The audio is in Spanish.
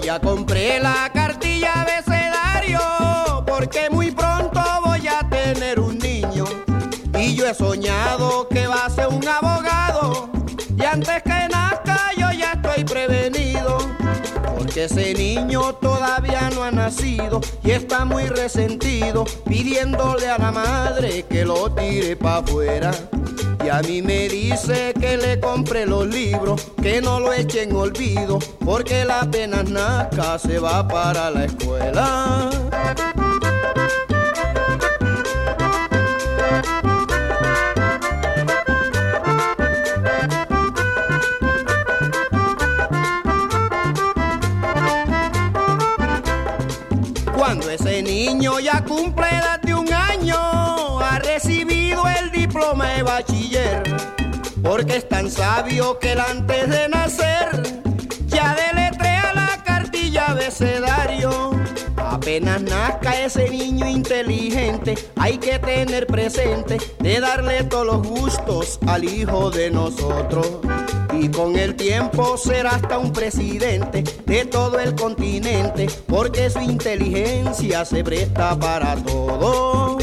Quiere la cartilla abecedario porque muy pronto voy a tener un niño. Y yo he soñado que va a ser un abogado. Y antes que nazca yo ya estoy prevenido. Porque ese niño todavía no ha nacido y está muy resentido, pidiéndole a la madre que lo tire para afuera. Y a mí me dice que le compre los libros, que no lo eche en olvido, porque la apenas nazca se va para la escuela. Cuando ese niño ya cumple edad de un año, ha recibido el diploma de bachiller, porque es tan sabio que él antes de nacer ya deletrea la cartilla abecedario. Apenas nazca ese niño inteligente, hay que tener presente de darle todos los gustos al hijo de nosotros. Y con el tiempo será hasta un presidente de todo el continente, porque su inteligencia se presta para todo.